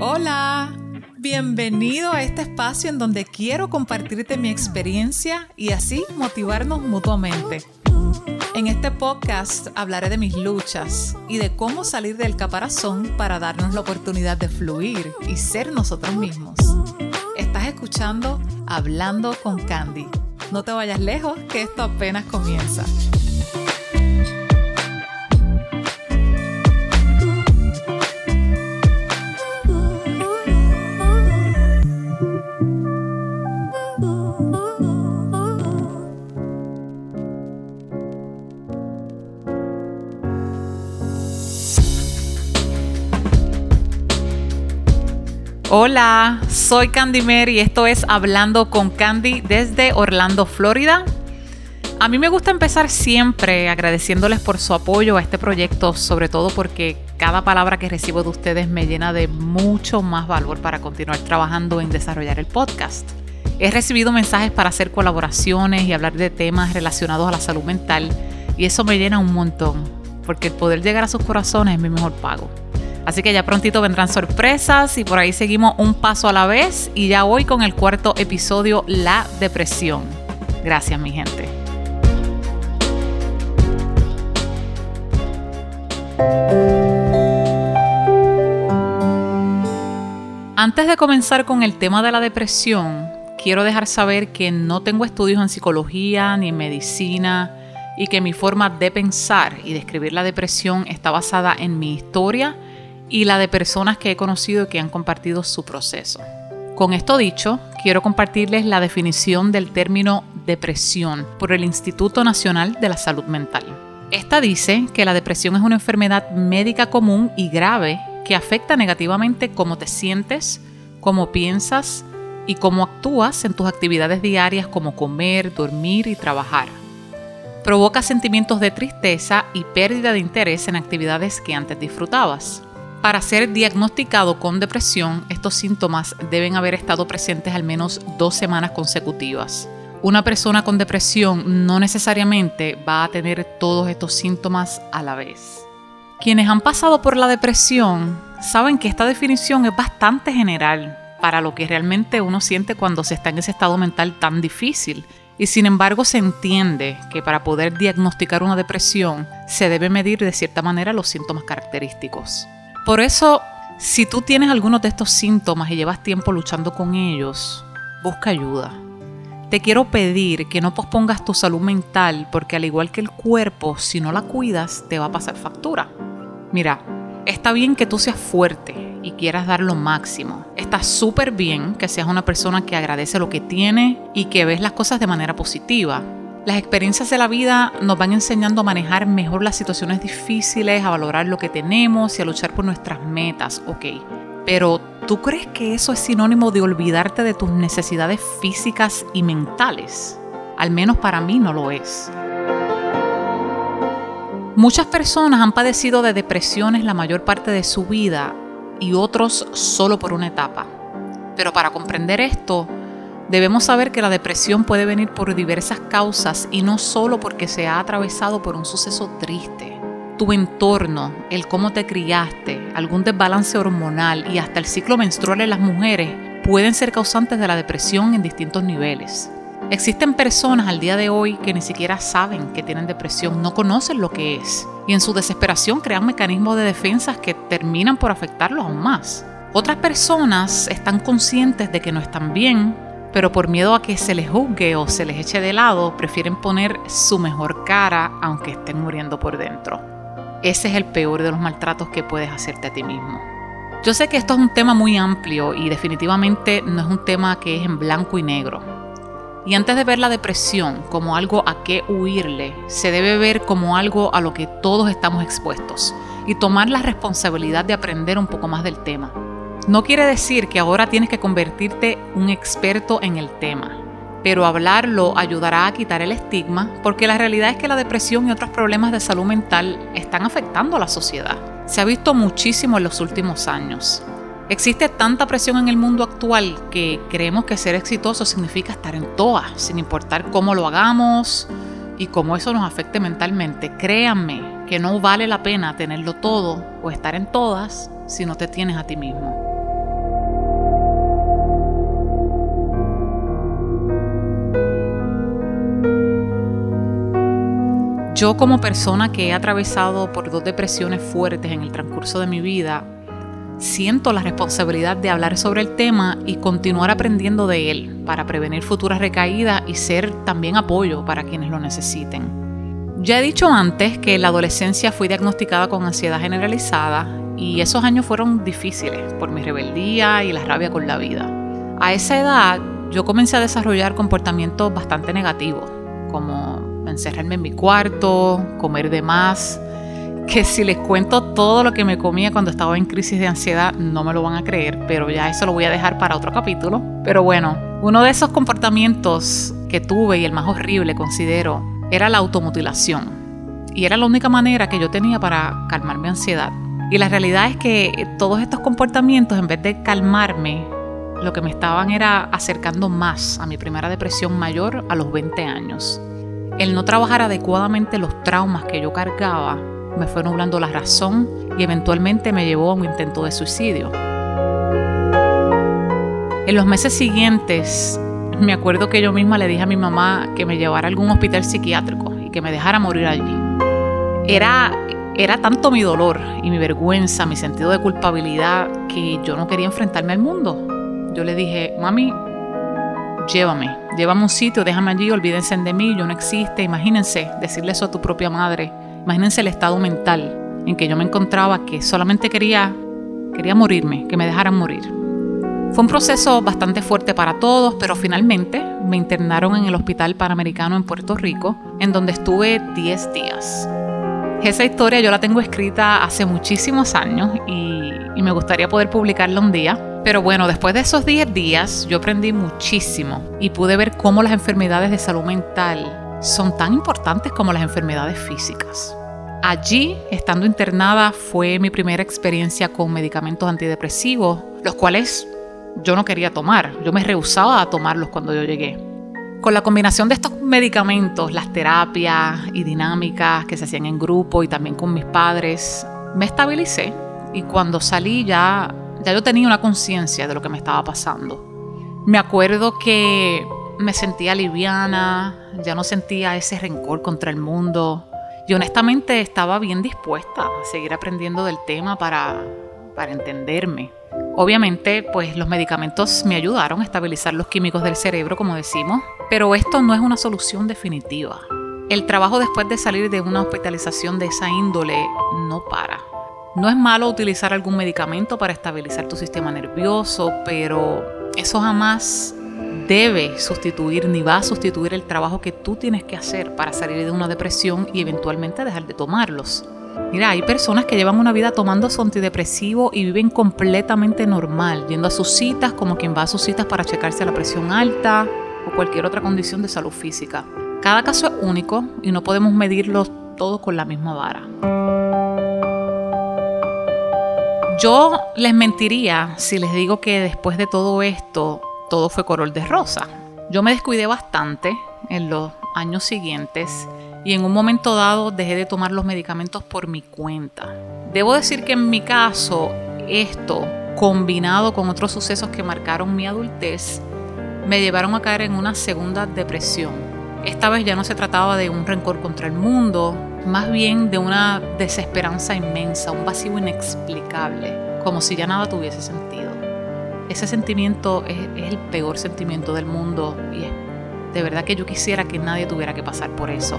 Hola, bienvenido a este espacio en donde quiero compartirte mi experiencia y así motivarnos mutuamente. En este podcast hablaré de mis luchas y de cómo salir del caparazón para darnos la oportunidad de fluir y ser nosotros mismos. Estás escuchando Hablando con Candy. No te vayas lejos, que esto apenas comienza. Hola, soy Candy Mer y esto es Hablando con Candy desde Orlando, Florida. A mí me gusta empezar siempre agradeciéndoles por su apoyo a este proyecto, sobre todo porque cada palabra que recibo de ustedes me llena de mucho más valor para continuar trabajando en desarrollar el podcast. He recibido mensajes para hacer colaboraciones y hablar de temas relacionados a la salud mental y eso me llena un montón, porque el poder llegar a sus corazones es mi mejor pago. Así que ya prontito vendrán sorpresas y por ahí seguimos un paso a la vez y ya voy con el cuarto episodio, la depresión. Gracias mi gente. Antes de comenzar con el tema de la depresión, quiero dejar saber que no tengo estudios en psicología ni en medicina y que mi forma de pensar y describir la depresión está basada en mi historia y la de personas que he conocido que han compartido su proceso. Con esto dicho, quiero compartirles la definición del término depresión por el Instituto Nacional de la Salud Mental. Esta dice que la depresión es una enfermedad médica común y grave que afecta negativamente cómo te sientes, cómo piensas y cómo actúas en tus actividades diarias como comer, dormir y trabajar. Provoca sentimientos de tristeza y pérdida de interés en actividades que antes disfrutabas. Para ser diagnosticado con depresión, estos síntomas deben haber estado presentes al menos dos semanas consecutivas. Una persona con depresión no necesariamente va a tener todos estos síntomas a la vez. Quienes han pasado por la depresión saben que esta definición es bastante general para lo que realmente uno siente cuando se está en ese estado mental tan difícil. Y sin embargo se entiende que para poder diagnosticar una depresión se debe medir de cierta manera los síntomas característicos. Por eso, si tú tienes algunos de estos síntomas y llevas tiempo luchando con ellos, busca ayuda. Te quiero pedir que no pospongas tu salud mental porque al igual que el cuerpo, si no la cuidas, te va a pasar factura. Mira, está bien que tú seas fuerte y quieras dar lo máximo. Está súper bien que seas una persona que agradece lo que tiene y que ves las cosas de manera positiva. Las experiencias de la vida nos van enseñando a manejar mejor las situaciones difíciles, a valorar lo que tenemos y a luchar por nuestras metas, ok. Pero ¿tú crees que eso es sinónimo de olvidarte de tus necesidades físicas y mentales? Al menos para mí no lo es. Muchas personas han padecido de depresiones la mayor parte de su vida y otros solo por una etapa. Pero para comprender esto, Debemos saber que la depresión puede venir por diversas causas y no solo porque se ha atravesado por un suceso triste. Tu entorno, el cómo te criaste, algún desbalance hormonal y hasta el ciclo menstrual en las mujeres pueden ser causantes de la depresión en distintos niveles. Existen personas al día de hoy que ni siquiera saben que tienen depresión, no conocen lo que es y en su desesperación crean mecanismos de defensa que terminan por afectarlos aún más. Otras personas están conscientes de que no están bien pero por miedo a que se les juzgue o se les eche de lado, prefieren poner su mejor cara aunque estén muriendo por dentro. Ese es el peor de los maltratos que puedes hacerte a ti mismo. Yo sé que esto es un tema muy amplio y definitivamente no es un tema que es en blanco y negro. Y antes de ver la depresión como algo a qué huirle, se debe ver como algo a lo que todos estamos expuestos y tomar la responsabilidad de aprender un poco más del tema. No quiere decir que ahora tienes que convertirte un experto en el tema, pero hablarlo ayudará a quitar el estigma porque la realidad es que la depresión y otros problemas de salud mental están afectando a la sociedad. Se ha visto muchísimo en los últimos años. Existe tanta presión en el mundo actual que creemos que ser exitoso significa estar en todas, sin importar cómo lo hagamos y cómo eso nos afecte mentalmente. Créanme que no vale la pena tenerlo todo o estar en todas si no te tienes a ti mismo. Yo como persona que he atravesado por dos depresiones fuertes en el transcurso de mi vida, siento la responsabilidad de hablar sobre el tema y continuar aprendiendo de él para prevenir futuras recaídas y ser también apoyo para quienes lo necesiten. Ya he dicho antes que en la adolescencia fui diagnosticada con ansiedad generalizada y esos años fueron difíciles por mi rebeldía y la rabia con la vida. A esa edad yo comencé a desarrollar comportamientos bastante negativos, como encerrarme en mi cuarto, comer de más, que si les cuento todo lo que me comía cuando estaba en crisis de ansiedad, no me lo van a creer, pero ya eso lo voy a dejar para otro capítulo. Pero bueno, uno de esos comportamientos que tuve y el más horrible considero era la automutilación. Y era la única manera que yo tenía para calmar mi ansiedad. Y la realidad es que todos estos comportamientos, en vez de calmarme, lo que me estaban era acercando más a mi primera depresión mayor a los 20 años. El no trabajar adecuadamente los traumas que yo cargaba me fue nublando la razón y eventualmente me llevó a un intento de suicidio. En los meses siguientes, me acuerdo que yo misma le dije a mi mamá que me llevara a algún hospital psiquiátrico y que me dejara morir allí. Era, era tanto mi dolor y mi vergüenza, mi sentido de culpabilidad, que yo no quería enfrentarme al mundo. Yo le dije, mami, llévame, llévame a un sitio, déjame allí, olvídense de mí, yo no existe. Imagínense decirle eso a tu propia madre. Imagínense el estado mental en que yo me encontraba, que solamente quería, quería morirme, que me dejaran morir. Fue un proceso bastante fuerte para todos, pero finalmente me internaron en el Hospital Panamericano en Puerto Rico, en donde estuve 10 días. Esa historia yo la tengo escrita hace muchísimos años y, y me gustaría poder publicarla un día, pero bueno, después de esos 10 días yo aprendí muchísimo y pude ver cómo las enfermedades de salud mental son tan importantes como las enfermedades físicas. Allí, estando internada, fue mi primera experiencia con medicamentos antidepresivos, los cuales yo no quería tomar. Yo me rehusaba a tomarlos cuando yo llegué. Con la combinación de estos medicamentos, las terapias y dinámicas que se hacían en grupo y también con mis padres, me estabilicé y cuando salí ya ya yo tenía una conciencia de lo que me estaba pasando. Me acuerdo que me sentía liviana, ya no sentía ese rencor contra el mundo y honestamente estaba bien dispuesta a seguir aprendiendo del tema para, para entenderme. Obviamente, pues los medicamentos me ayudaron a estabilizar los químicos del cerebro, como decimos, pero esto no es una solución definitiva. El trabajo después de salir de una hospitalización de esa índole no para. No es malo utilizar algún medicamento para estabilizar tu sistema nervioso, pero eso jamás debe sustituir ni va a sustituir el trabajo que tú tienes que hacer para salir de una depresión y eventualmente dejar de tomarlos. Mira, hay personas que llevan una vida tomando su antidepresivo y viven completamente normal, yendo a sus citas como quien va a sus citas para checarse la presión alta o cualquier otra condición de salud física. Cada caso es único y no podemos medirlos todos con la misma vara. Yo les mentiría si les digo que después de todo esto, todo fue color de rosa. Yo me descuidé bastante en los años siguientes y en un momento dado dejé de tomar los medicamentos por mi cuenta. Debo decir que en mi caso, esto, combinado con otros sucesos que marcaron mi adultez, me llevaron a caer en una segunda depresión. Esta vez ya no se trataba de un rencor contra el mundo, más bien de una desesperanza inmensa, un vacío inexplicable, como si ya nada tuviese sentido. Ese sentimiento es, el peor sentimiento del mundo y es de verdad que yo quisiera que nadie tuviera que pasar por eso.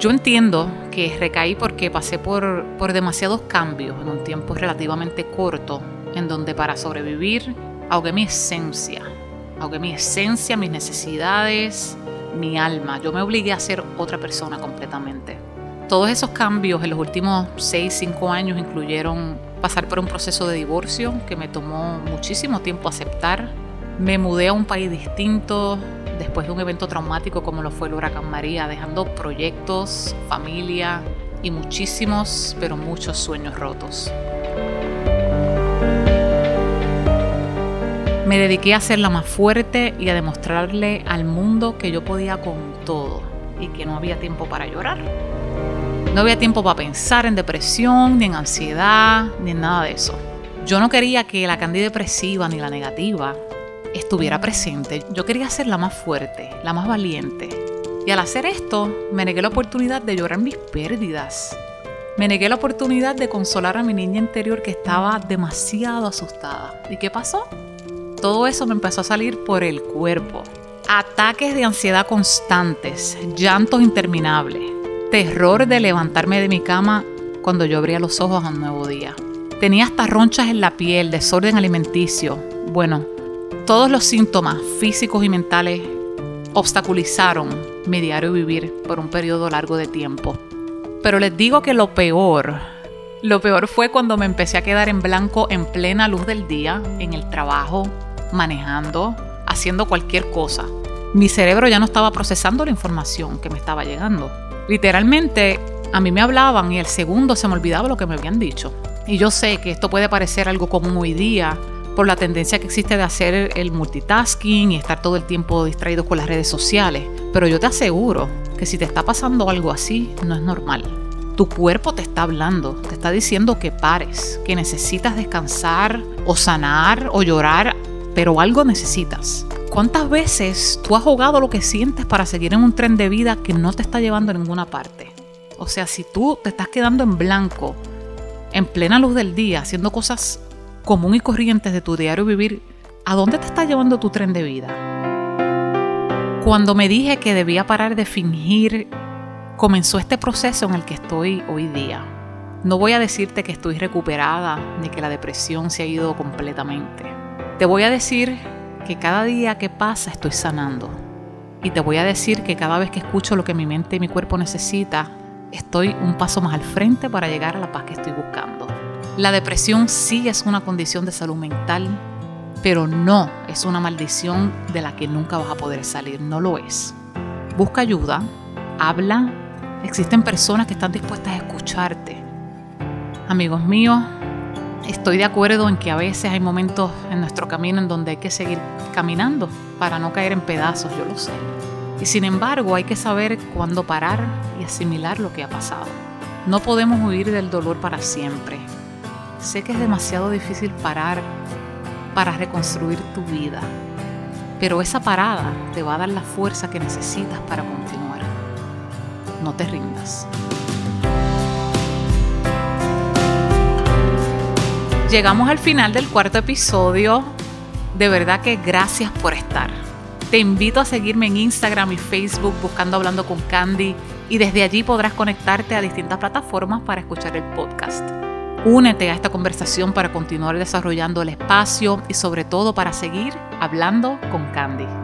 Yo entiendo que recaí porque pasé por, por demasiados cambios en un tiempo relativamente corto, en donde para sobrevivir ahogué mi esencia, ahogué mi esencia, mis necesidades, mi alma, yo me obligué a ser otra persona completamente. Todos esos cambios en los últimos 6, 5 años incluyeron pasar por un proceso de divorcio que me tomó muchísimo tiempo aceptar. Me mudé a un país distinto después de un evento traumático como lo fue el huracán María, dejando proyectos, familia y muchísimos, pero muchos sueños rotos. Me dediqué a ser la más fuerte y a demostrarle al mundo que yo podía con todo y que no había tiempo para llorar. No había tiempo para pensar en depresión, ni en ansiedad, ni en nada de eso. Yo no quería que la Candy depresiva ni la negativa estuviera presente. Yo quería ser la más fuerte, la más valiente. Y al hacer esto, me negué la oportunidad de llorar mis pérdidas. Me negué la oportunidad de consolar a mi niña interior que estaba demasiado asustada. ¿Y qué pasó? Todo eso me empezó a salir por el cuerpo. Ataques de ansiedad constantes, llantos interminables, terror de levantarme de mi cama cuando yo abría los ojos a un nuevo día. Tenía hasta ronchas en la piel, desorden alimenticio. Bueno, todos los síntomas físicos y mentales obstaculizaron mi diario vivir por un periodo largo de tiempo. Pero les digo que lo peor, lo peor fue cuando me empecé a quedar en blanco en plena luz del día, en el trabajo, manejando, haciendo cualquier cosa. Mi cerebro ya no estaba procesando la información que me estaba llegando. Literalmente, a mí me hablaban y el segundo se me olvidaba lo que me habían dicho. Y yo sé que esto puede parecer algo común hoy día por la tendencia que existe de hacer el multitasking y estar todo el tiempo distraído con las redes sociales. Pero yo te aseguro que si te está pasando algo así, no es normal. Tu cuerpo te está hablando, te está diciendo que pares, que necesitas descansar o sanar o llorar, pero algo necesitas. ¿Cuántas veces tú has jugado lo que sientes para seguir en un tren de vida que no te está llevando a ninguna parte? O sea, si tú te estás quedando en blanco, en plena luz del día, haciendo cosas común y corrientes de tu diario vivir, ¿a dónde te está llevando tu tren de vida? Cuando me dije que debía parar de fingir, comenzó este proceso en el que estoy hoy día. No voy a decirte que estoy recuperada ni que la depresión se ha ido completamente. Te voy a decir que cada día que pasa estoy sanando. Y te voy a decir que cada vez que escucho lo que mi mente y mi cuerpo necesita, estoy un paso más al frente para llegar a la paz que estoy buscando. La depresión sí es una condición de salud mental, pero no es una maldición de la que nunca vas a poder salir, no lo es. Busca ayuda, habla, existen personas que están dispuestas a escucharte. Amigos míos, Estoy de acuerdo en que a veces hay momentos en nuestro camino en donde hay que seguir caminando para no caer en pedazos, yo lo sé. Y sin embargo hay que saber cuándo parar y asimilar lo que ha pasado. No podemos huir del dolor para siempre. Sé que es demasiado difícil parar para reconstruir tu vida, pero esa parada te va a dar la fuerza que necesitas para continuar. No te rindas. Llegamos al final del cuarto episodio. De verdad que gracias por estar. Te invito a seguirme en Instagram y Facebook buscando Hablando con Candy y desde allí podrás conectarte a distintas plataformas para escuchar el podcast. Únete a esta conversación para continuar desarrollando el espacio y sobre todo para seguir hablando con Candy.